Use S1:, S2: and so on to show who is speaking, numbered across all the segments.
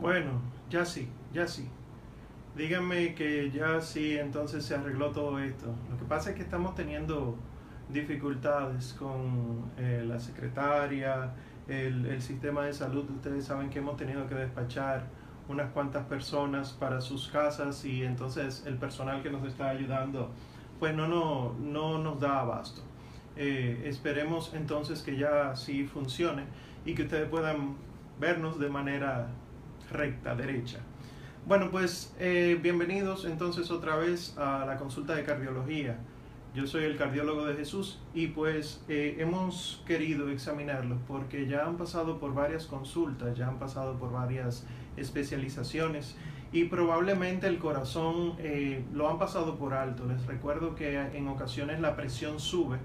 S1: Bueno, ya sí, ya sí. Díganme que ya sí, entonces se arregló todo esto. Lo que pasa es que estamos teniendo dificultades con eh, la secretaria, el, sistema de salud. Ustedes saben que hemos tenido que despachar unas cuantas personas para sus casas y entonces el personal que nos está ayudando pues no, no, no nos da abasto. Eh, esperemos entonces que ya sí funcione y que ustedes puedan vernos de manera recta, derecha. Bueno, pues eh, bienvenidos entonces otra vez a la consulta de cardiología. Yo soy el cardiólogo de Jesús y pues eh, hemos querido examinarlos porque ya han pasado por varias consultas, ya han pasado por varias especializaciones y probablemente el corazón eh, lo han pasado por alto. Les recuerdo que en ocasiones la presión sube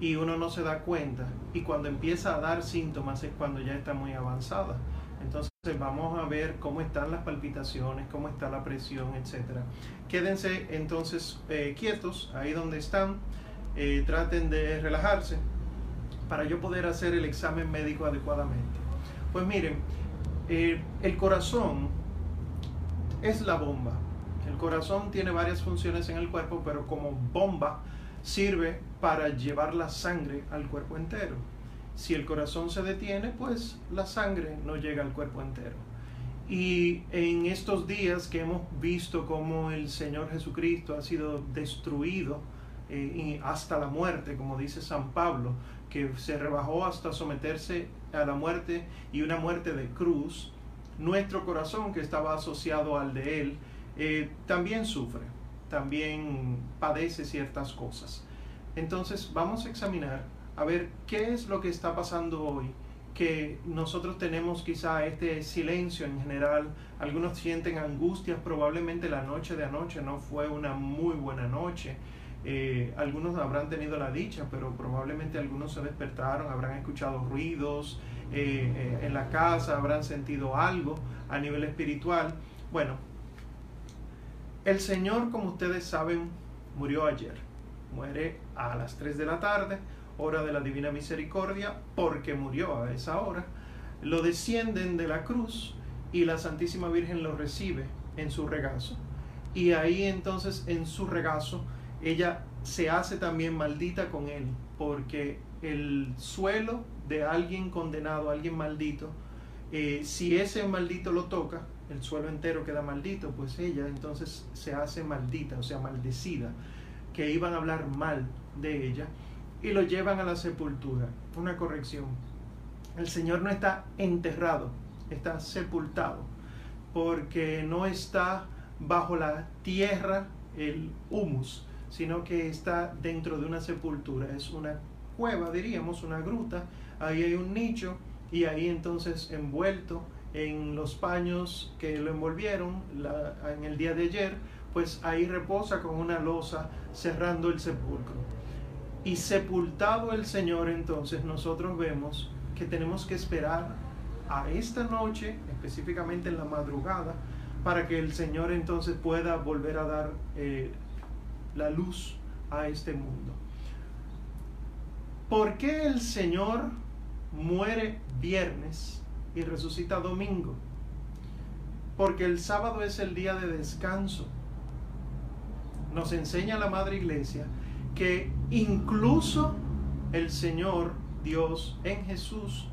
S1: y uno no se da cuenta y cuando empieza a dar síntomas es cuando ya está muy avanzada. Entonces vamos a ver cómo están las palpitaciones, cómo está la presión, etc. Quédense entonces eh, quietos ahí donde están, eh, traten de relajarse para yo poder hacer el examen médico adecuadamente. Pues miren, el corazón es la bomba. El corazón tiene varias funciones en el cuerpo, pero como bomba sirve para llevar la sangre al cuerpo entero. Si el corazón se detiene, pues la sangre no llega al cuerpo entero. Y en estos días que hemos visto cómo el Señor Jesucristo ha sido destruido eh, hasta la muerte, como dice San Pablo, que se rebajó hasta someterse a la muerte y una muerte de cruz, nuestro corazón que estaba asociado al de Él eh, también sufre, también padece ciertas cosas. Entonces vamos a examinar a ver qué es lo que está pasando hoy, que nosotros tenemos quizá este silencio en general, algunos sienten angustias, probablemente la noche de anoche no fue una muy buena noche, eh, algunos habrán tenido la dicha, pero probablemente algunos se despertaron, habrán escuchado ruidos eh, eh, en la casa, habrán sentido algo a nivel espiritual. Bueno, el Señor, como ustedes saben, murió ayer. Muere a las 3 de la tarde, hora de la Divina Misericordia, porque murió a esa hora. Lo descienden de la cruz y la Santísima Virgen lo recibe en su regazo. Y ahí entonces en su regazo ella se hace también maldita con él, porque el suelo de alguien condenado, alguien maldito, eh, si ese maldito lo toca, el suelo entero queda maldito, pues ella entonces se hace maldita, o sea, maldecida, que iban a hablar mal de ella y lo llevan a la sepultura. Una corrección. El Señor no está enterrado, está sepultado, porque no está bajo la tierra el humus, sino que está dentro de una sepultura, es una cueva, diríamos, una gruta, ahí hay un nicho y ahí entonces envuelto en los paños que lo envolvieron en el día de ayer, pues ahí reposa con una losa cerrando el sepulcro. Y sepultado el Señor, entonces nosotros vemos que tenemos que esperar a esta noche, específicamente en la madrugada, para que el Señor entonces pueda volver a dar eh, la luz a este mundo. ¿Por qué el Señor muere viernes y resucita domingo? Porque el sábado es el día de descanso. Nos enseña la Madre Iglesia que incluso el Señor Dios en Jesús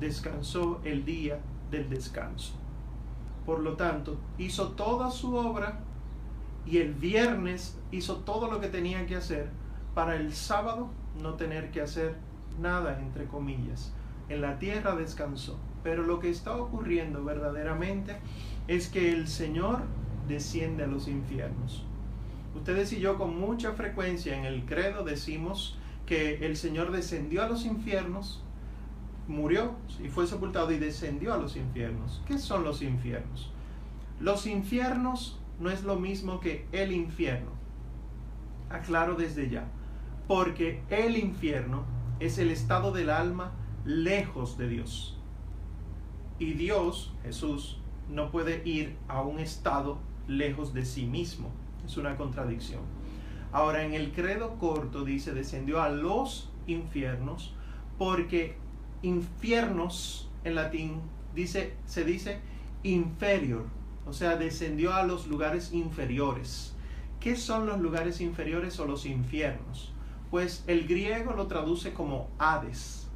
S1: descansó el día del descanso. Por lo tanto, hizo toda su obra y el viernes hizo todo lo que tenía que hacer para el sábado no tener que hacer nada, entre comillas. En la tierra descansó. Pero lo que está ocurriendo verdaderamente es que el Señor desciende a los infiernos. Ustedes y yo con mucha frecuencia en el credo decimos que el Señor descendió a los infiernos, murió y fue sepultado y descendió a los infiernos. ¿Qué son los infiernos? Los infiernos no es lo mismo que el infierno. Aclaro desde ya. Porque el infierno es el estado del alma lejos de Dios. Y Dios, Jesús, no puede ir a un estado lejos de sí mismo. Es una contradicción. Ahora, en el credo corto dice, descendió a los infiernos, porque infiernos en latín dice, se dice inferior, o sea, descendió a los lugares inferiores. ¿Qué son los lugares inferiores o los infiernos? Pues el griego lo traduce como Hades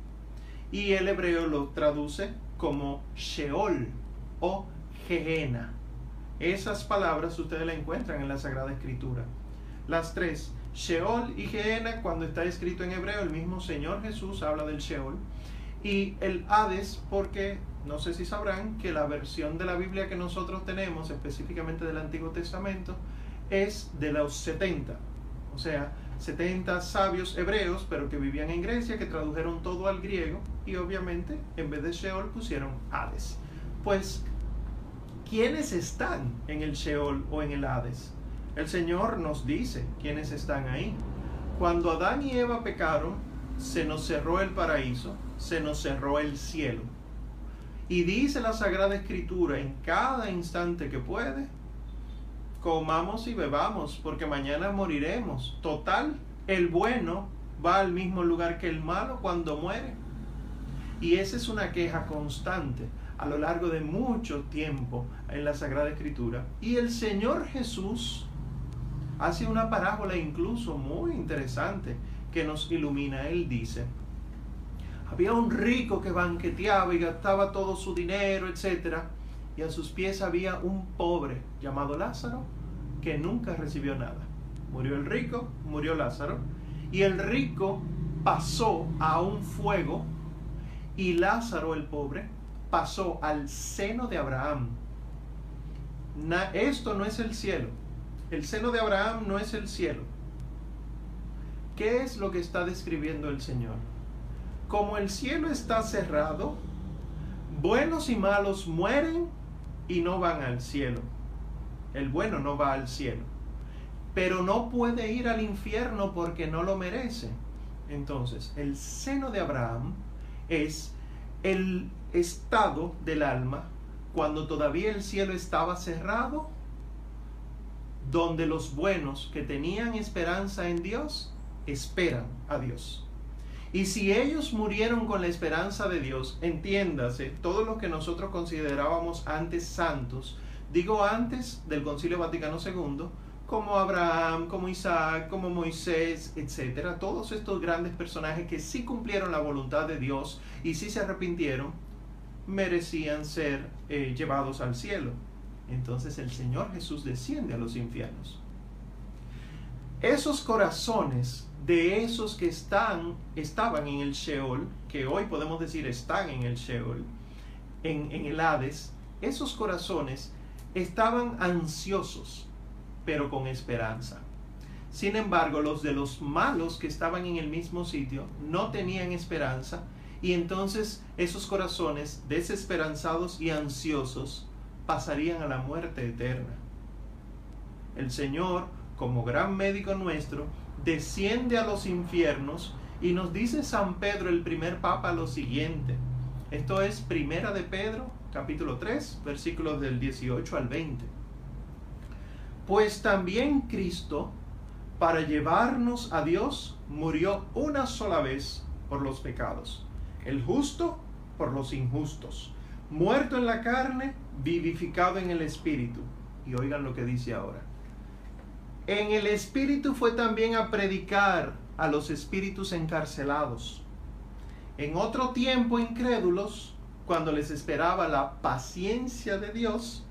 S1: y el hebreo lo traduce como Sheol o Gehenna. Esas palabras ustedes las encuentran en la Sagrada Escritura. Las tres, Sheol y Gehenna, cuando está escrito en hebreo, el mismo Señor Jesús habla del Sheol. Y el Hades, porque no sé si sabrán que la versión de la Biblia que nosotros tenemos, específicamente del Antiguo Testamento, es de los 70. O sea, 70 sabios hebreos, pero que vivían en Grecia, que tradujeron todo al griego y obviamente en vez de Sheol pusieron Hades. Pues, ¿quiénes están en el Sheol o en el Hades? El Señor nos dice quiénes están ahí. Cuando Adán y Eva pecaron, se nos cerró el paraíso, se nos cerró el cielo y dice la Sagrada Escritura en cada instante que puede, comamos y bebamos, porque mañana moriremos. Total, el bueno va al mismo lugar que el malo cuando muere. Y esa es una queja constante a lo largo de mucho tiempo en la Sagrada Escritura. Y el Señor Jesús hace una parábola incluso muy interesante que nos ilumina. Él dice, había un rico que banqueteaba y gastaba todo su dinero, etc. Y a sus pies había un pobre llamado Lázaro que nunca recibió nada. Murió el rico, murió Lázaro. Y el rico pasó a un fuego y Lázaro el pobre pasó al seno de Abraham. esto no es el cielo. El seno de Abraham no es el cielo. ¿Qué es lo que está describiendo el Señor? como el cielo está cerrado, buenos y malos mueren y no van al cielo. El bueno no va al cielo. Pero no puede ir al infierno porque no lo merece. Entonces, el seno de Abraham es el estado del alma cuando todavía el cielo estaba cerrado, donde los buenos que tenían esperanza en Dios esperan a Dios. Y si ellos murieron con la esperanza de Dios, entiéndase, todo lo que nosotros considerábamos antes santos, digo antes del Concilio Vaticano II, como Abraham, como Isaac, como Moisés, etcétera, todos estos grandes personajes que sí cumplieron la voluntad de Dios y sí se arrepintieron, merecían ser eh, llevados al cielo. Entonces el Señor Jesús desciende a los infiernos. Esos corazones de esos que están, estaban en el Sheol, que hoy podemos decir están en el Sheol, en, en el Hades, esos corazones estaban ansiosos, pero con esperanza. Sin embargo, los de los malos que estaban en el mismo sitio no tenían esperanza y entonces esos corazones desesperanzados y ansiosos pasarían a la muerte eterna. El Señor, como gran médico nuestro, desciende a los infiernos y nos dice San Pedro, el primer papa, lo siguiente. Esto es Primera de Pedro, capítulo 3, versículos del 18 al 20. Pues también Cristo, para llevarnos a Dios, murió una sola vez por los pecados, el justo por los injustos, muerto en la carne, vivificado en el espíritu. Y oigan lo que dice ahora en el Espíritu fue también a predicar a los espíritus encarcelados. En otro tiempo incrédulos, cuando les esperaba la paciencia de Dios,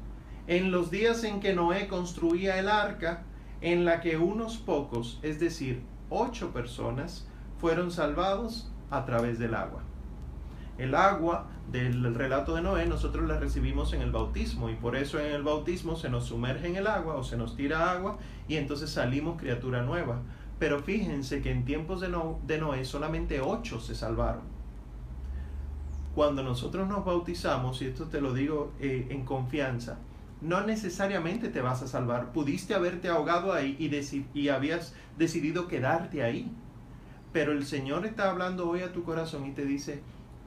S1: en los días en que Noé construía el arca, en la que unos pocos, es decir, ocho personas, fueron salvados a través del agua. El agua del relato de Noé nosotros la recibimos en el bautismo y por eso en el bautismo se nos sumerge en el agua o se nos tira agua y entonces salimos criatura nueva. Pero fíjense que en tiempos de, Noé solamente ocho se salvaron. Cuando nosotros nos bautizamos, y esto te lo digo eh, en confianza, no necesariamente te vas a salvar. Pudiste haberte ahogado ahí y, y habías decidido quedarte ahí. Pero el Señor está hablando hoy a tu corazón y te dice,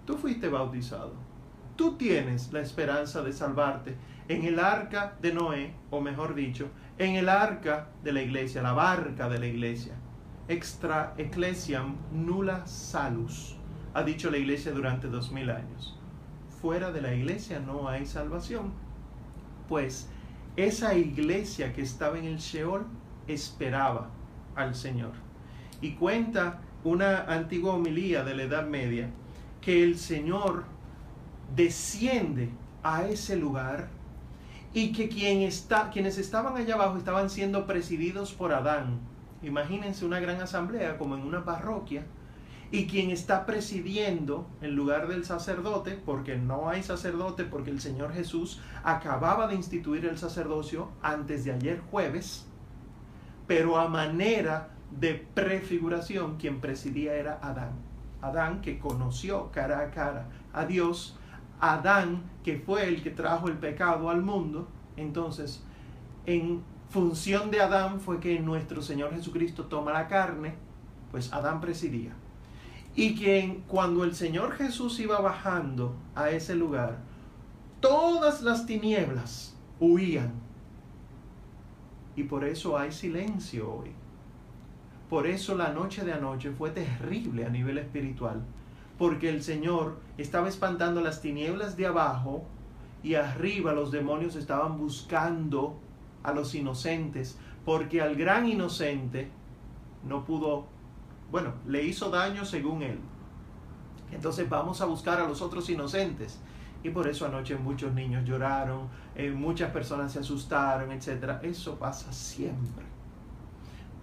S1: Tú fuiste bautizado. Tú tienes la esperanza de salvarte en el arca de Noé, o mejor dicho, en el arca de la iglesia, la barca de la iglesia. Extra ecclesiam nulla salus, ha dicho la iglesia durante dos mil años. Fuera de la iglesia no hay salvación. Pues esa iglesia que estaba en el Sheol esperaba al Señor. Y cuenta una antigua homilía de la Edad Media que el Señor desciende a ese lugar y que quien está, quienes estaban allá abajo estaban siendo presididos por Adán. Imagínense una gran asamblea como en una parroquia y quien está presidiendo en lugar del sacerdote, porque no hay sacerdote, porque el Señor Jesús acababa de instituir el sacerdocio antes de ayer jueves, pero a manera de prefiguración, quien presidía era Adán. Adán que conoció cara a cara a Dios, Adán que fue el que trajo el pecado al mundo, entonces en función de Adán fue que nuestro Señor Jesucristo toma la carne, pues Adán presidía. Y que cuando el Señor Jesús iba bajando a ese lugar, todas las tinieblas huían. Y por eso hay silencio hoy. Por eso la noche de anoche fue terrible a nivel espiritual. Porque el Señor estaba espantando las tinieblas de abajo y arriba los demonios estaban buscando a los inocentes. Porque al gran inocente no pudo bueno, le hizo daño según él. Entonces vamos a buscar a los otros inocentes. Y por eso anoche muchos niños lloraron, eh, muchas personas se asustaron, etc. Eso pasa siempre.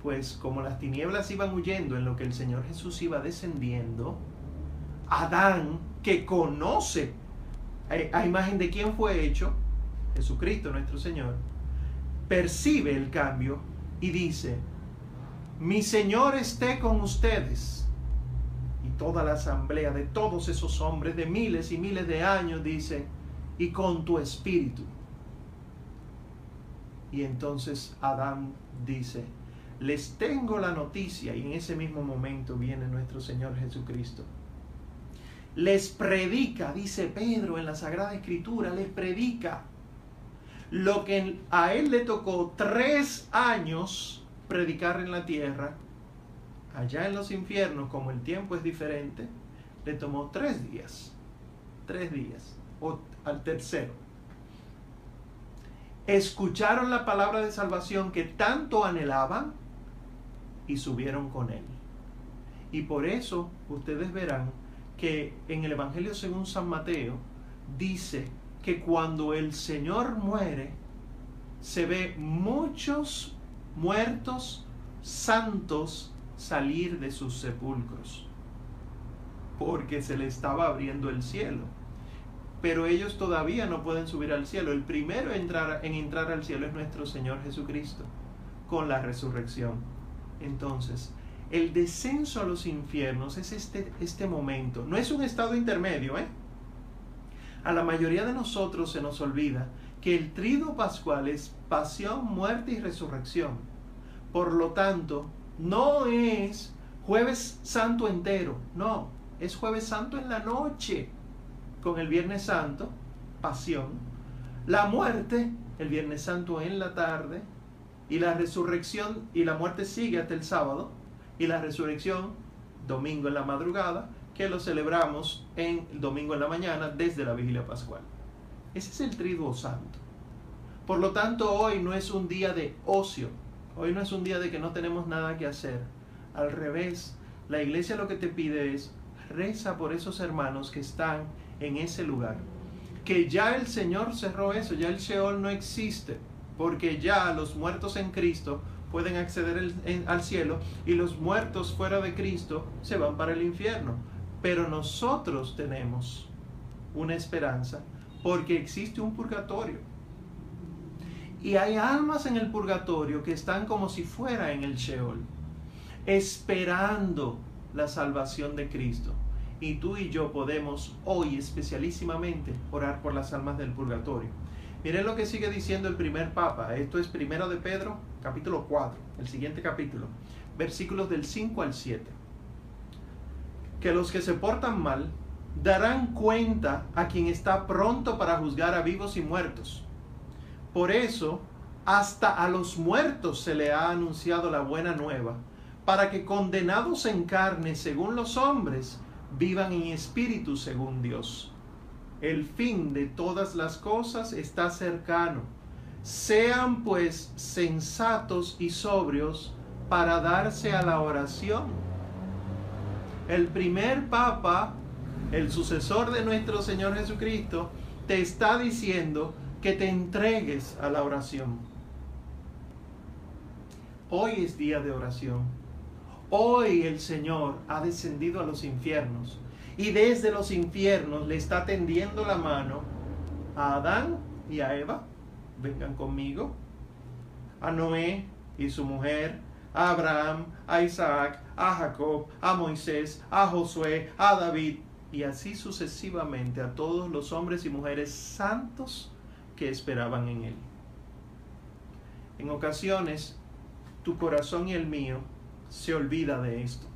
S1: Pues como las tinieblas iban huyendo en lo que el Señor Jesús iba descendiendo, Adán, que conoce eh, a imagen de quién fue hecho, Jesucristo nuestro Señor, percibe el cambio y dice, mi Señor esté con ustedes. Y toda la asamblea de todos esos hombres de miles y miles de años dice, y con tu espíritu. Y entonces Adán dice, les tengo la noticia, y en ese mismo momento viene nuestro Señor Jesucristo. Les predica, dice Pedro en la Sagrada Escritura, les predica lo que a él le tocó tres años predicar en la tierra, allá en los infiernos, como el tiempo es diferente, le tomó tres días, tres días, o al tercero. Escucharon la palabra de salvación que tanto anhelaban y subieron con él. Y por eso ustedes verán que en el Evangelio según San Mateo dice que cuando el Señor muere, se ve muchos muertos santos salir de sus sepulcros, porque se le estaba abriendo el cielo. Pero ellos todavía no pueden subir al cielo. El primero en entrar, en entrar al cielo es nuestro Señor Jesucristo, con la resurrección. Entonces, el descenso a los infiernos es este, este momento. No es un estado intermedio, ¿eh? A la mayoría de nosotros se nos olvida que el trido pascual es pasión, muerte y resurrección. Por lo tanto, no es jueves santo entero, no, es jueves santo en la noche, con el viernes santo, pasión, la muerte, el viernes santo en la tarde, y la resurrección, y la muerte sigue hasta el sábado, y la resurrección, domingo en la madrugada, que lo celebramos en domingo en la mañana desde la vigilia pascual. Ese es el triduo santo. Por lo tanto, hoy no es un día de ocio. Hoy no es un día de que no tenemos nada que hacer. Al revés, la iglesia lo que te pide es reza por esos hermanos que están en ese lugar. Que ya el Señor cerró eso, ya el Sheol no existe, porque ya los muertos en Cristo pueden acceder al cielo y los muertos fuera de Cristo se van para el infierno. Pero nosotros tenemos una esperanza porque existe un purgatorio. Y hay almas en el purgatorio que están como si fuera en el Sheol, esperando la salvación de Cristo. Y tú y yo podemos hoy especialísimamente orar por las almas del purgatorio. Miren lo que sigue diciendo el primer papa. Esto es primero de Pedro, capítulo 4, el siguiente capítulo, versículos del 5 al 7. Que los que se portan mal darán cuenta a quien está pronto para juzgar a vivos y muertos. Por eso, hasta a los muertos se le ha anunciado la buena nueva, para que condenados en carne según los hombres, vivan en espíritu según Dios. El fin de todas las cosas está cercano. Sean pues sensatos y sobrios para darse a la oración. El primer papa, el sucesor de nuestro Señor Jesucristo, te está diciendo que te entregues a la oración. Hoy es día de oración. Hoy el Señor ha descendido a los infiernos y desde los infiernos le está tendiendo la mano a Adán y a Eva. Vengan conmigo. A Noé y su mujer, a Abraham, a Isaac, a Jacob, a Moisés, a Josué, a David y así sucesivamente a todos los hombres y mujeres santos que esperaban en Él. En ocasiones, tu corazón y el mío se olvida de esto.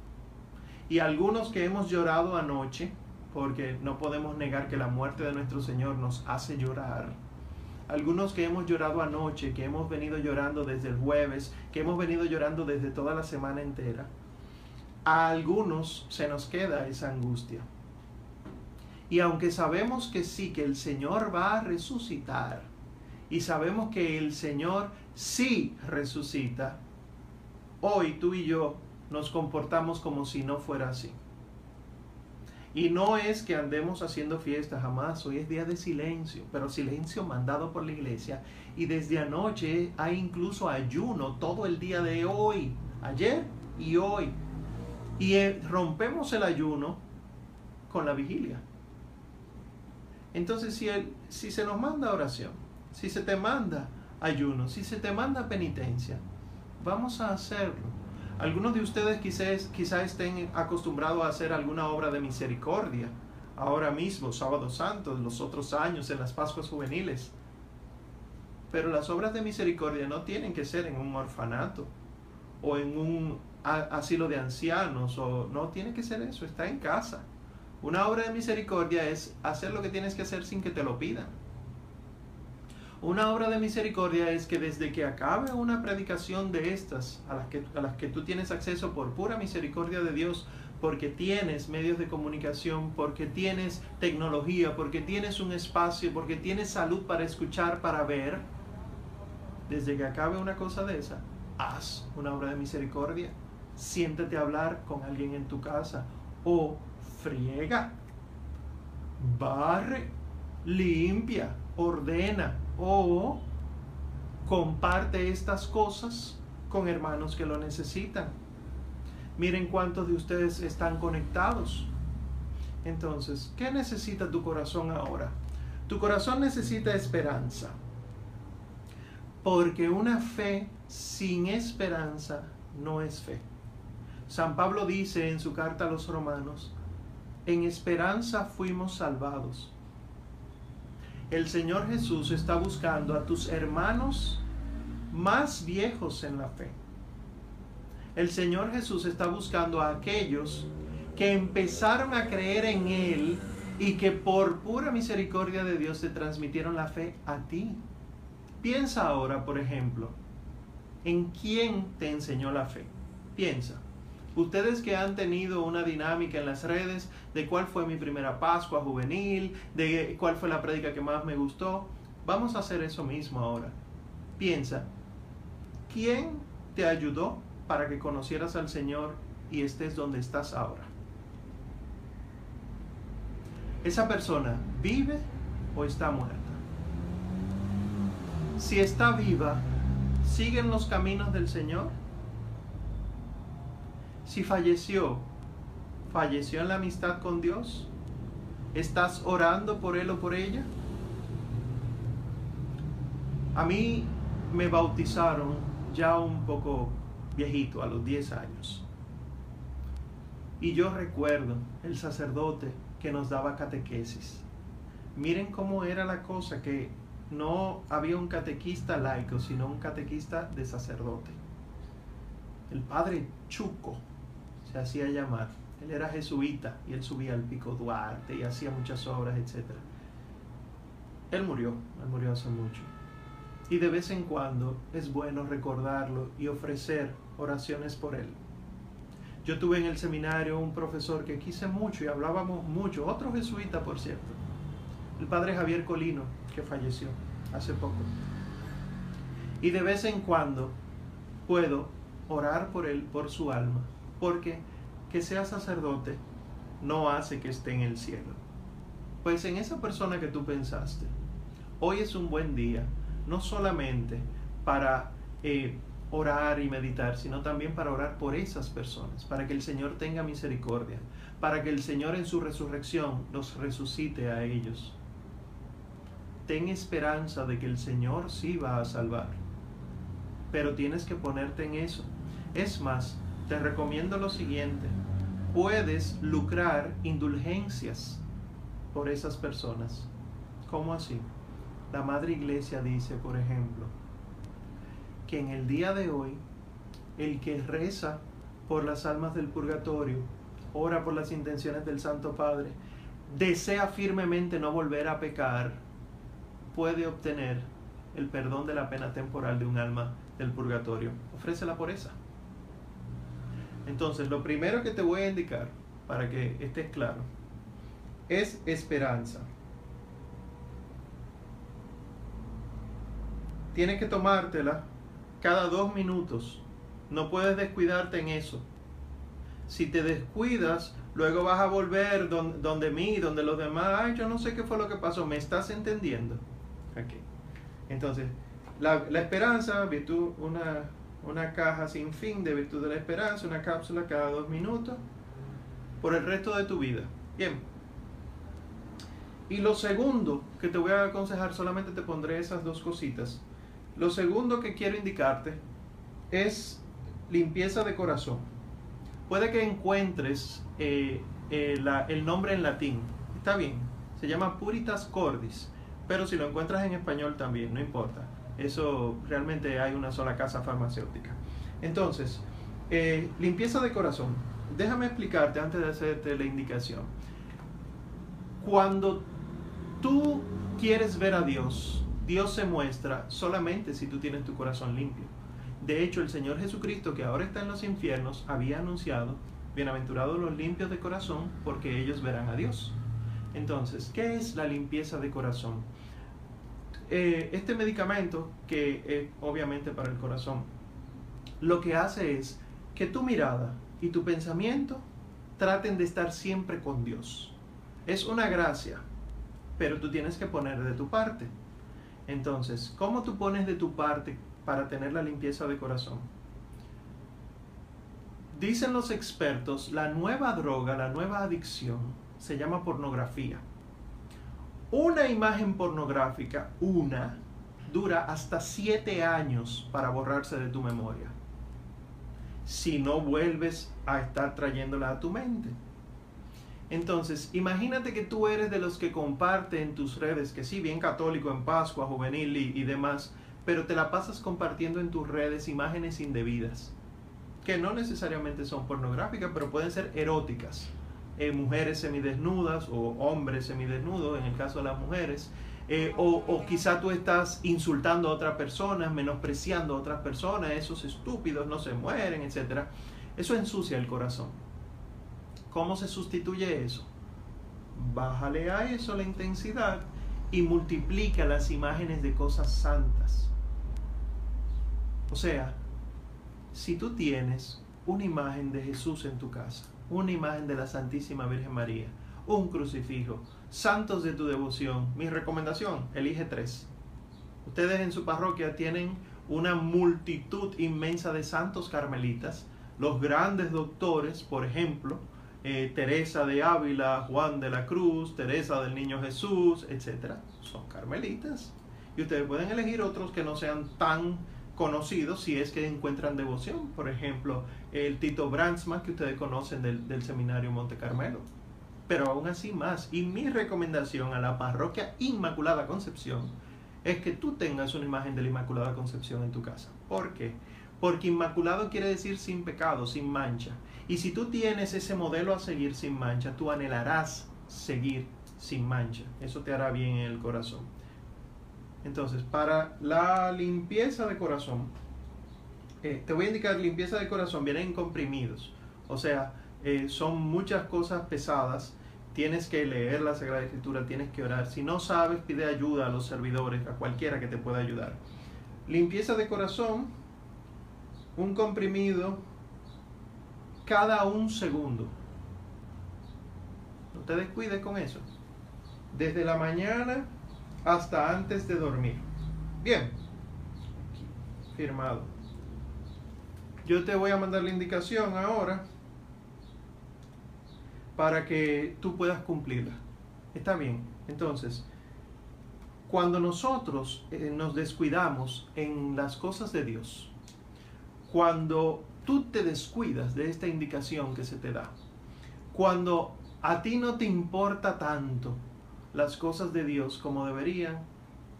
S1: Y algunos que hemos llorado anoche, porque no podemos negar que la muerte de nuestro Señor nos hace llorar, algunos que hemos llorado anoche, que hemos venido llorando desde el jueves, que hemos venido llorando desde toda la semana entera, a algunos se nos queda esa angustia. Y aunque sabemos que sí, que el Señor va a resucitar, y sabemos que el Señor sí resucita, hoy tú y yo nos comportamos como si no fuera así. Y no es que andemos haciendo fiesta jamás, hoy es día de silencio, pero silencio mandado por la iglesia. Y desde anoche hay incluso ayuno todo el día de hoy, ayer y hoy. Y eh, rompemos el ayuno con la vigilia. Entonces, si, si se nos manda oración, si se te manda ayuno, si se te manda penitencia, vamos a hacerlo algunos de ustedes quizás, quizás estén acostumbrados a hacer alguna obra de misericordia, ahora mismo, sábado santo, los otros años, en las Pascuas juveniles. Pero las obras de misericordia no tienen que ser en un orfanato o en un asilo de ancianos, o no tiene que ser eso, está en casa. Una obra de misericordia es hacer lo que tienes que hacer sin que te lo pidan. Una obra de misericordia es que desde que acabe una predicación de estas, a las, que, a las que tú tienes acceso por pura misericordia de Dios, porque tienes medios de comunicación, porque tienes tecnología, porque tienes un espacio, porque tienes salud para escuchar, para ver, desde que acabe una cosa de esa, haz una obra de misericordia. Siéntate a hablar con alguien en tu casa o friega, barre, limpia, ordena, o comparte estas cosas con hermanos que lo necesitan. Miren cuántos de ustedes están conectados. Entonces, ¿qué necesita tu corazón ahora? Tu corazón necesita esperanza. Porque una fe sin esperanza no es fe. San Pablo dice en su carta a los romanos, en esperanza fuimos salvados el Señor Jesús está buscando a tus hermanos más viejos en la fe. El Señor Jesús está buscando a aquellos que empezaron a creer en Él y que por pura misericordia de Dios te transmitieron la fe a ti. Piensa ahora, por ejemplo, en quién te enseñó la fe. Piensa. Ustedes que han tenido una dinámica en las redes de cuál fue mi primera Pascua juvenil, de cuál fue la prédica que más me gustó, vamos a hacer eso mismo ahora. Piensa, ¿quién te ayudó para que conocieras al Señor y estés donde estás ahora? ¿Esa persona vive o está muerta? Si está viva, ¿siguen los caminos del Señor? Si falleció, falleció en la amistad con Dios? ¿Estás orando por él o por ella? A mí me bautizaron ya un poco viejito, a los 10 años. Y yo recuerdo el sacerdote que nos daba catequesis. Miren cómo era la cosa, que no había un catequista laico, sino un catequista de sacerdote. El padre Chuco se hacía llamar. Él era jesuita y él subía al pico Duarte y hacía muchas obras, etc. Él murió, él murió hace mucho. Y de vez en cuando es bueno recordarlo y ofrecer oraciones por él. Yo tuve en el seminario un profesor que quise mucho y hablábamos mucho, otro jesuita por cierto, el padre Javier Colino, que falleció hace poco. Y de vez en cuando puedo orar por él, por su alma, porque que sea sacerdote no hace que esté en el cielo. Pues en esa persona que tú pensaste, hoy es un buen día, no solamente para eh, orar y meditar, sino también para orar por esas personas, para que el Señor tenga misericordia, para que el Señor en su resurrección los resucite a ellos. Ten esperanza de que el Señor sí va a salvar, pero tienes que ponerte en eso. Es más, te recomiendo lo siguiente, puedes lucrar indulgencias por esas personas. ¿Cómo así? La Madre Iglesia dice, por ejemplo, que en el día de hoy, el que reza por las almas del purgatorio, ora por las intenciones del Santo Padre, desea firmemente no volver a pecar, puede obtener el perdón de la pena temporal de un alma del purgatorio. Ofrece la pureza. Entonces, lo primero que te voy a indicar, para que estés claro, es esperanza. Tienes que tomártela cada dos minutos. No puedes descuidarte en eso. Si te descuidas, luego vas a volver donde, mí, donde los demás. Ay, yo no sé qué fue lo que pasó. ¿Me estás entendiendo? Okay. Entonces, la, la esperanza, virtud, una una caja sin fin de virtud de la esperanza, una cápsula cada dos minutos, por el resto de tu vida. Bien. Y lo segundo que te voy a aconsejar, solamente te pondré esas dos cositas. Lo segundo que quiero indicarte es limpieza de corazón. Puede que encuentres eh, eh, el nombre en latín. Está bien. Se llama Puritas Cordis. Pero si lo encuentras en español también, no importa. Eso realmente hay una sola casa farmacéutica. Entonces, eh, limpieza de corazón. Déjame explicarte antes de hacerte la indicación. Cuando tú quieres ver a Dios, Dios se muestra solamente si tú tienes tu corazón limpio. De hecho, el Señor Jesucristo, que ahora está en los infiernos, había anunciado, bienaventurados los limpios de corazón, porque ellos verán a Dios. Entonces, ¿qué es la limpieza de corazón? Eh, este medicamento, que es obviamente para el corazón, lo que hace es que tu mirada y tu pensamiento traten de estar siempre con Dios. Es una gracia, pero tú tienes que poner de tu parte. Entonces, ¿cómo tú pones de tu parte para tener la limpieza de corazón? Dicen los expertos, la nueva droga, la nueva adicción, se llama pornografía. Una imagen pornográfica, una, dura hasta siete años para borrarse de tu memoria. Si no vuelves a estar trayéndola a tu mente. Entonces, imagínate que tú eres de los que comparten en tus redes, que sí, bien católico en Pascua, juvenil y demás, pero te la pasas compartiendo en tus redes imágenes indebidas, que no necesariamente son pornográficas, pero pueden ser eróticas eh, mujeres semidesnudas o hombres semidesnudos, en el caso de las mujeres, eh, o, o, quizá tú estás insultando a otras personas, menospreciando a otras personas, esos estúpidos no se mueren, etc. Eso ensucia el corazón. ¿Cómo se sustituye eso? Bájale a eso la intensidad y multiplica las imágenes de cosas santas. O sea, si tú tienes una imagen de Jesús en tu casa, una imagen de la Santísima Virgen María, un crucifijo, santos de tu devoción. Mi recomendación, elige tres. Ustedes en su parroquia tienen una multitud inmensa de santos carmelitas, los grandes doctores, por ejemplo, eh, Teresa de Ávila, Juan de la Cruz, Teresa del Niño Jesús, etc. Son carmelitas. Y ustedes pueden elegir otros que no sean tan conocidos si es que encuentran devoción. Por ejemplo, el Tito Brandsma que ustedes conocen del, del Seminario Monte Carmelo. Pero aún así más. Y mi recomendación a la parroquia Inmaculada Concepción es que tú tengas una imagen de la Inmaculada Concepción en tu casa. ¿Por qué? Porque inmaculado quiere decir sin pecado, sin mancha. Y si tú tienes ese modelo a seguir sin mancha, tú anhelarás seguir sin mancha. Eso te hará bien en el corazón. Entonces, para la limpieza de corazón, eh, te voy a indicar limpieza de corazón, vienen comprimidos. O sea, eh, son muchas cosas pesadas tienes que leer la Sagrada Escritura, tienes que orar. Si no sabes, pide ayuda a los servidores, a cualquiera que te pueda ayudar. Limpieza de corazón, un comprimido cada un segundo. No te descuides con eso. Desde la mañana hasta antes de dormir. Bien. Firmado. Yo te voy a mandar la indicación ahora para que tú puedas cumplirla. Está bien. Entonces, cuando nosotros eh, nos descuidamos en las cosas de Dios, cuando tú te descuidas de esta indicación que se te da, cuando a ti no te importa tanto las cosas de Dios como deberían,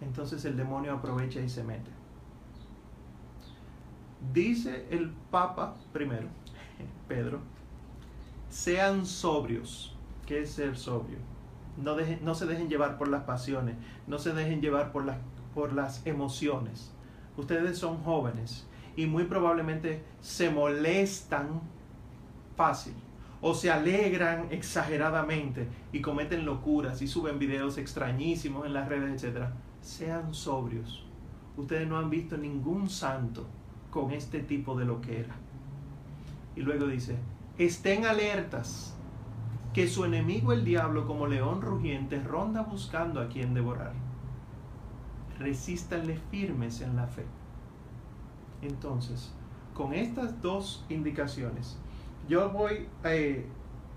S1: entonces el demonio aprovecha y se mete. Dice el Papa primero, Pedro, sean sobrios. ¿Qué es ser sobrio? No, no se dejen llevar por las pasiones, no se dejen llevar por las, por las emociones. Ustedes son jóvenes y muy probablemente se molestan fácil o se alegran exageradamente y cometen locuras y suben videos extrañísimos en las redes, etc. Sean sobrios. Ustedes no han visto ningún santo con este tipo de loquera. Y luego dice, estén alertas, que su enemigo el diablo como león rugiente ronda buscando a quien devorar. Resístanle firmes en la fe. Entonces, con estas dos indicaciones, yo voy, eh,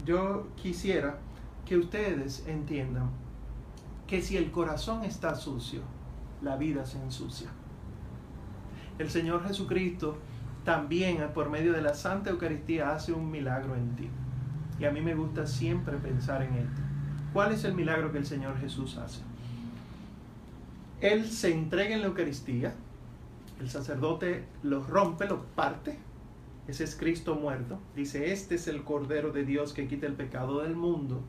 S1: yo quisiera que ustedes entiendan que si el corazón está sucio, la vida se ensucia. El Señor Jesucristo también por medio de la Santa Eucaristía hace un milagro en ti. Y a mí me gusta siempre pensar en esto. ¿Cuál es el milagro que el Señor Jesús hace? Él se entrega en la Eucaristía, el sacerdote lo rompe, lo parte, ese es Cristo muerto, dice, este es el Cordero de Dios que quita el pecado del mundo,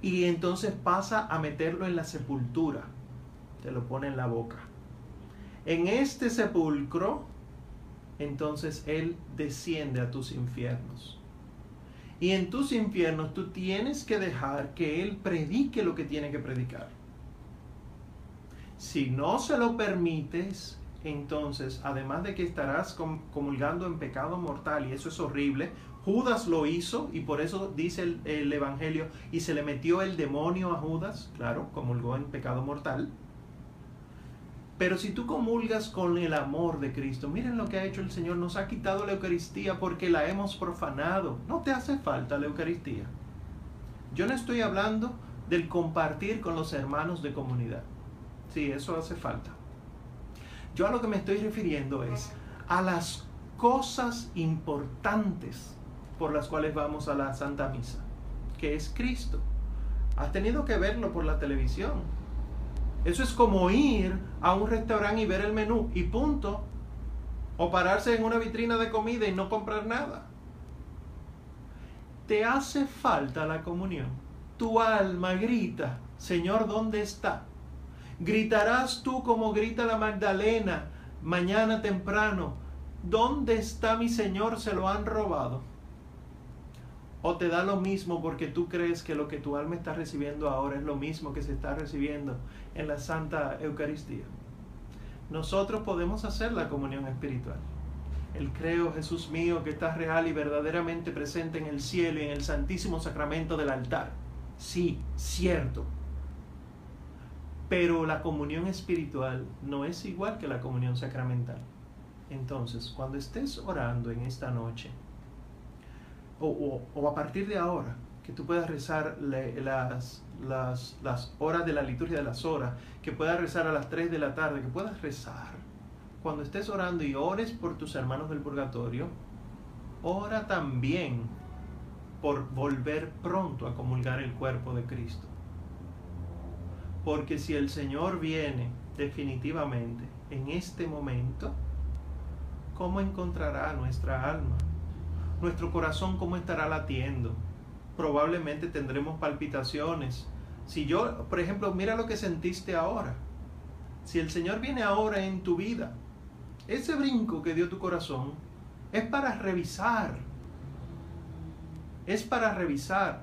S1: y entonces pasa a meterlo en la sepultura, te lo pone en la boca. En este sepulcro, entonces Él desciende a tus infiernos. Y en tus infiernos tú tienes que dejar que Él predique lo que tiene que predicar. Si no se lo permites, entonces, además de que estarás comulgando en pecado mortal, y eso es horrible, Judas lo hizo y por eso dice el, el, Evangelio, y se le metió el demonio a Judas, claro, comulgó en pecado mortal. Pero si tú comulgas con el amor de Cristo, miren lo que ha hecho el Señor, nos ha quitado la Eucaristía porque la hemos profanado. No te hace falta la Eucaristía. Yo no estoy hablando del compartir con los hermanos de comunidad. Sí, eso hace falta. Yo a lo que me estoy refiriendo es a las cosas importantes por las cuales vamos a la Santa Misa, que es Cristo. Has tenido que verlo por la televisión. Eso es como ir a un restaurante y ver el menú y punto. O pararse en una vitrina de comida y no comprar nada. Te hace falta la comunión. Tu alma grita, Señor, ¿dónde está? Gritarás tú como grita la Magdalena mañana temprano, ¿dónde está mi Señor? Se lo han robado. O te da lo mismo porque tú crees que lo que tu alma está recibiendo ahora es lo mismo que se está recibiendo en la Santa Eucaristía. Nosotros podemos hacer la comunión espiritual. El creo, Jesús mío, que estás real y verdaderamente presente en el cielo y en el santísimo sacramento del altar. Sí, cierto, pero la comunión espiritual no es igual que la comunión sacramental. Entonces, cuando estés orando en esta noche, o, a partir de ahora, que tú puedas rezar las, las, las horas de la liturgia de las horas, que puedas rezar a las 3 de la tarde, que puedas rezar. Cuando estés orando y ores por tus hermanos del purgatorio, ora también por volver pronto a comulgar el cuerpo de Cristo. Porque si el Señor viene definitivamente en este momento, ¿cómo encontrará nuestra alma? Nuestro corazón, ¿cómo estará latiendo? Probablemente tendremos palpitaciones. Si yo, por ejemplo, mira lo que sentiste ahora. Si el Señor viene ahora en tu vida, ese brinco que dio tu corazón es para revisar. Es para revisar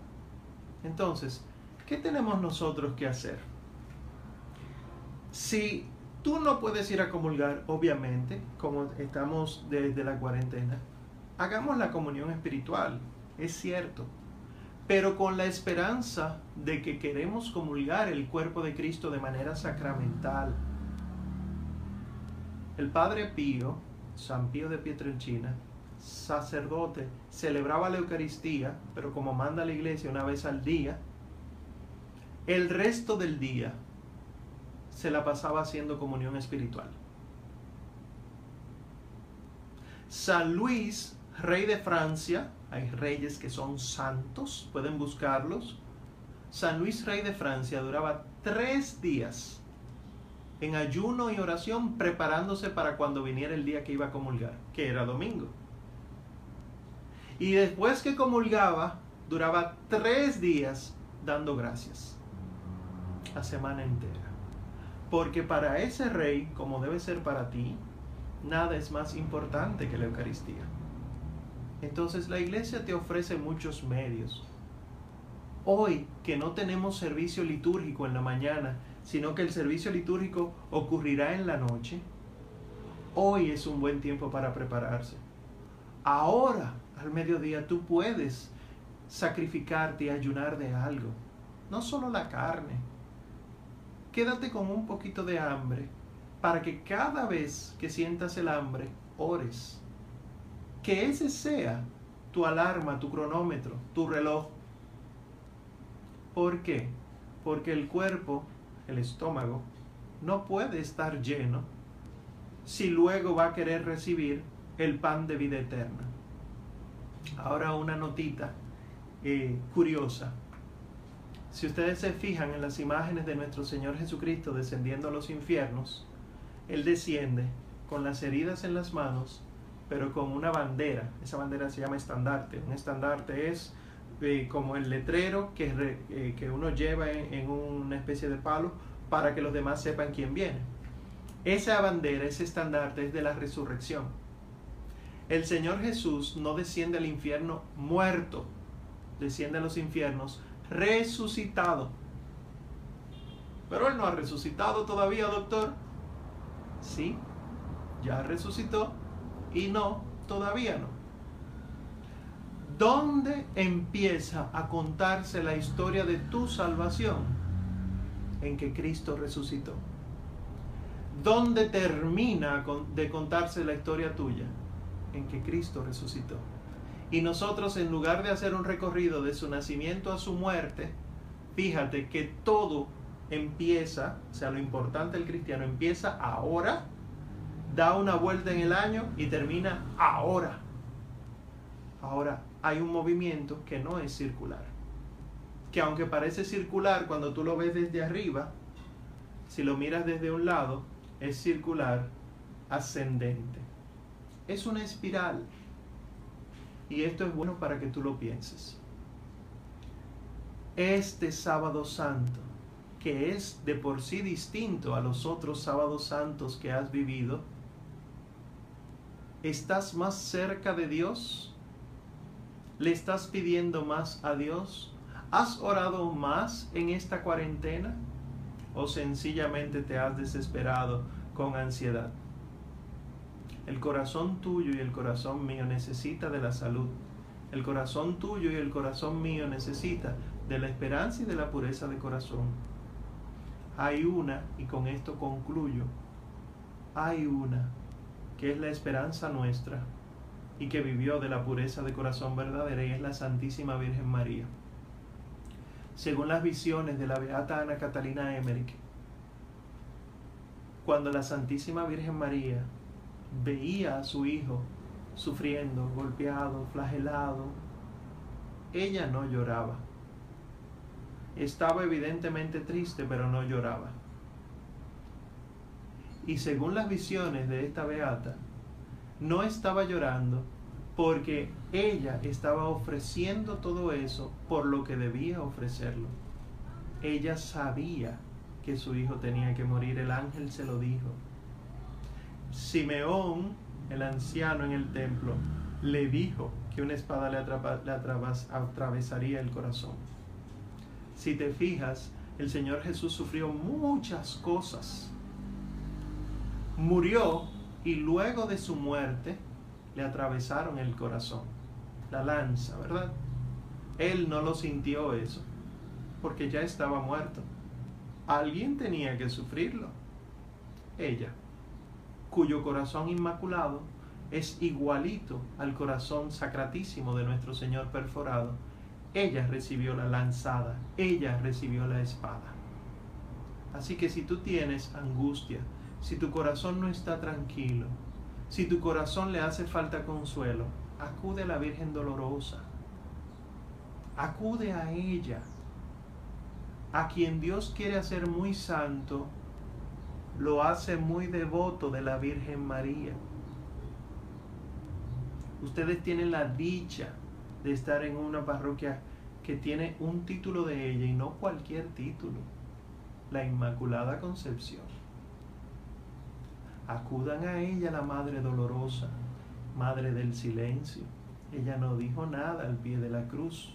S1: Entonces, ¿qué tenemos nosotros que hacer? Si tú no puedes ir a comulgar, obviamente, como estamos desde la cuarentena, hagamos la comunión espiritual, es cierto, pero con la esperanza de que queremos comulgar el cuerpo de Cristo de manera sacramental. El Padre Pío, San Pío de Pietrelcina, sacerdote, celebraba la Eucaristía, pero como manda la iglesia una vez al día, el resto del día se la pasaba haciendo comunión espiritual. San Luis, rey de Francia, hay reyes que son santos, pueden buscarlos. San Luis, rey de Francia, duraba tres días en ayuno y oración preparándose para cuando viniera el día que iba a comulgar, que era domingo. Y después que comulgaba, duraba tres días dando gracias. La semana entera. Porque para ese rey, como debe ser para ti, nada es más importante que la Eucaristía. Entonces la iglesia te ofrece muchos medios. Hoy que no tenemos servicio litúrgico en la mañana, sino que el servicio litúrgico ocurrirá en la noche, hoy es un buen tiempo para prepararse. Ahora al mediodía tú puedes sacrificarte y ayunar de algo, no solo la carne. Quédate con un poquito de hambre para que cada vez que sientas el hambre, ores. Que ese sea tu alarma, tu cronómetro, tu reloj. ¿Por qué? Porque el cuerpo, el estómago, no puede estar lleno si luego va a querer recibir el pan de vida eterna. Ahora una notita eh, curiosa. Si ustedes se fijan en las imágenes de nuestro Señor Jesucristo descendiendo a los infiernos, Él desciende con las heridas en las manos, pero con una bandera. Esa bandera se llama estandarte. Un estandarte es eh, como el letrero que, eh, que uno lleva en una especie de palo para que los demás sepan quién viene. Esa bandera, ese estandarte es de la resurrección. El Señor Jesús no desciende al infierno muerto, desciende a los infiernos resucitado. Pero Él no ha resucitado todavía, doctor. Sí, ya resucitó y no, todavía no. ¿Dónde empieza a contarse la historia de tu salvación? En que Cristo resucitó. ¿Dónde termina de contarse la historia tuya? en que Cristo resucitó. Y nosotros en lugar de hacer un recorrido de su nacimiento a su muerte, fíjate que todo empieza, o sea, lo importante del cristiano empieza ahora, da una vuelta en el año y termina ahora. Ahora, hay un movimiento que no es circular. Que aunque parece circular cuando tú lo ves desde arriba, si lo miras desde un lado, es circular ascendente es una espiral. Y esto es bueno para que tú lo pienses. Este sábado santo, que es de por sí distinto a los otros sábados santos que has vivido, ¿estás más cerca de Dios? ¿Le estás pidiendo más a Dios? ¿Has orado más en esta cuarentena? ¿O sencillamente te has desesperado con ansiedad? El corazón tuyo y el corazón mío necesita de la salud. El corazón tuyo y el corazón mío necesita de la esperanza y de la pureza de corazón. Hay una, y con esto concluyo, hay una que es la esperanza nuestra y que vivió de la pureza de corazón verdadera y es la Santísima Virgen María. Según las visiones de la Beata Ana Catalina Emmerich, cuando la Santísima Virgen María veía a su hijo sufriendo, golpeado, flagelado, ella no lloraba. Estaba evidentemente triste, pero no lloraba. Y según las visiones de esta beata, no estaba llorando porque ella estaba ofreciendo todo eso por lo que debía ofrecerlo. Ella sabía que su hijo tenía que morir, el ángel se lo dijo. Simeón, el anciano en el templo, le dijo que una espada le, atravesaría el corazón. si te fijas, el Señor Jesús sufrió muchas cosas. Murió y luego de su muerte le atravesaron el corazón, la lanza, ¿verdad? Él no lo sintió eso, porque ya estaba muerto. Alguien tenía que sufrirlo. Ella, cuyo corazón inmaculado es igualito al corazón sacratísimo de nuestro Señor perforado, ella recibió la lanzada, ella recibió la espada. Así que si tú tienes angustia, si tu corazón no está tranquilo, si tu corazón le hace falta consuelo, acude a la Virgen dolorosa. Acude a ella. A quien Dios quiere hacer muy santo, lo hace muy devoto de la Virgen María. Ustedes tienen la dicha de estar en una parroquia que tiene un título de ella y no cualquier título, la Inmaculada Concepción. Acudan a ella la Madre Dolorosa, Madre del Silencio. Ella no dijo nada al pie de la cruz.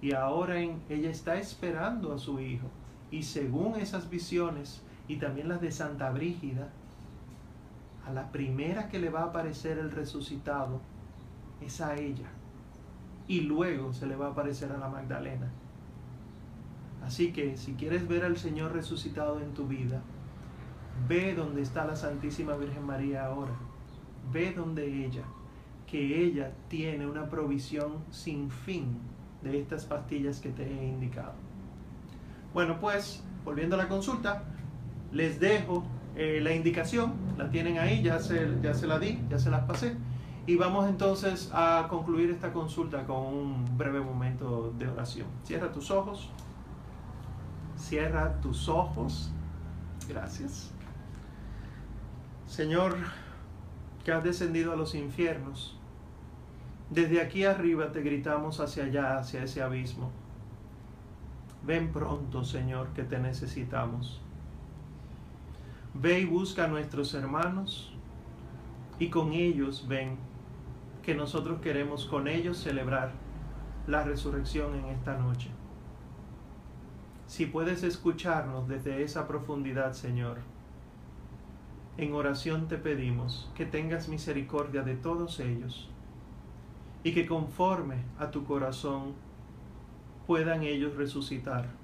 S1: Y ahora en, ella está esperando a su Hijo. Y según esas visiones y también las de Santa Brígida, a la primera que le va a aparecer el resucitado es a ella y luego se le va a aparecer a la Magdalena. Así que si quieres ver al Señor resucitado en tu vida, ve donde está la Santísima Virgen María ahora. Ve donde ella, que ella tiene una provisión sin fin de estas pastillas que te he indicado. Bueno, pues, volviendo a la consulta, les dejo eh, la indicación, la tienen ahí, ya se, ya se la di, ya se las pasé. Y vamos entonces a concluir esta consulta con un breve momento de oración. Cierra tus ojos. Cierra tus ojos. Gracias. Señor, que has descendido a los infiernos, desde aquí arriba te gritamos hacia allá, hacia ese abismo. Ven pronto, Señor, que te necesitamos. Ve y busca a nuestros hermanos y con ellos ven que nosotros queremos con ellos celebrar la resurrección en esta noche. Si puedes escucharnos desde esa profundidad, Señor, en oración te pedimos que tengas misericordia de todos ellos y que conforme a tu corazón puedan ellos resucitar.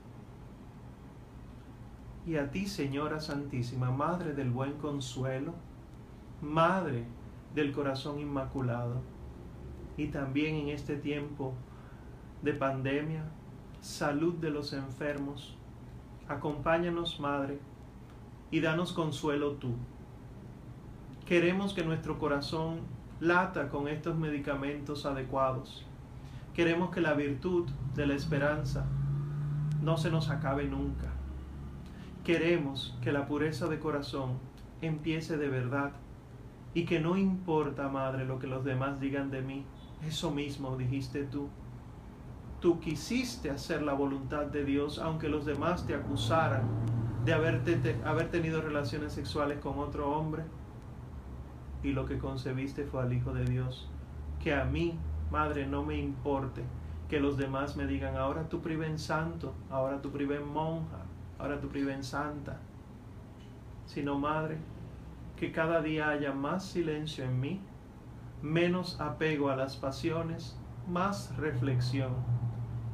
S1: Y a ti, Señora Santísima, Madre del Buen Consuelo, Madre del corazón inmaculado. Y también en este tiempo de pandemia, salud de los enfermos. Acompáñanos, Madre, y danos consuelo tú. Queremos que nuestro corazón lata con estos medicamentos adecuados. Queremos que la virtud de la esperanza no se nos acabe nunca. Queremos que la pureza de corazón empiece de verdad y que no importa, Madre, lo que los demás digan de mí. Eso mismo dijiste tú. Tú quisiste hacer la voluntad de Dios, aunque los demás te acusaran de haber tenido relaciones sexuales con otro hombre. Y lo que concebiste fue al Hijo de Dios. Que a mí, Madre, no me importe que los demás me digan, ahora tú priven santo, ahora tú priven monja, ahora tú priven santa. Sino, Madre, que cada día haya más silencio en mí, menos apego a las pasiones, más reflexión,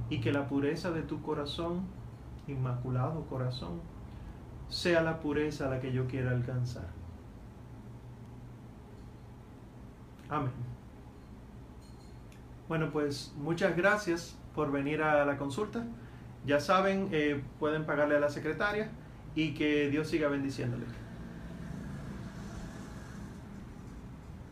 S1: y que la pureza de tu corazón, inmaculado corazón, sea la pureza a la que yo quiera alcanzar. Amén. Bueno, pues muchas gracias por venir a la consulta. Ya saben, eh, pueden pagarle a la secretaria y que Dios siga bendiciéndole.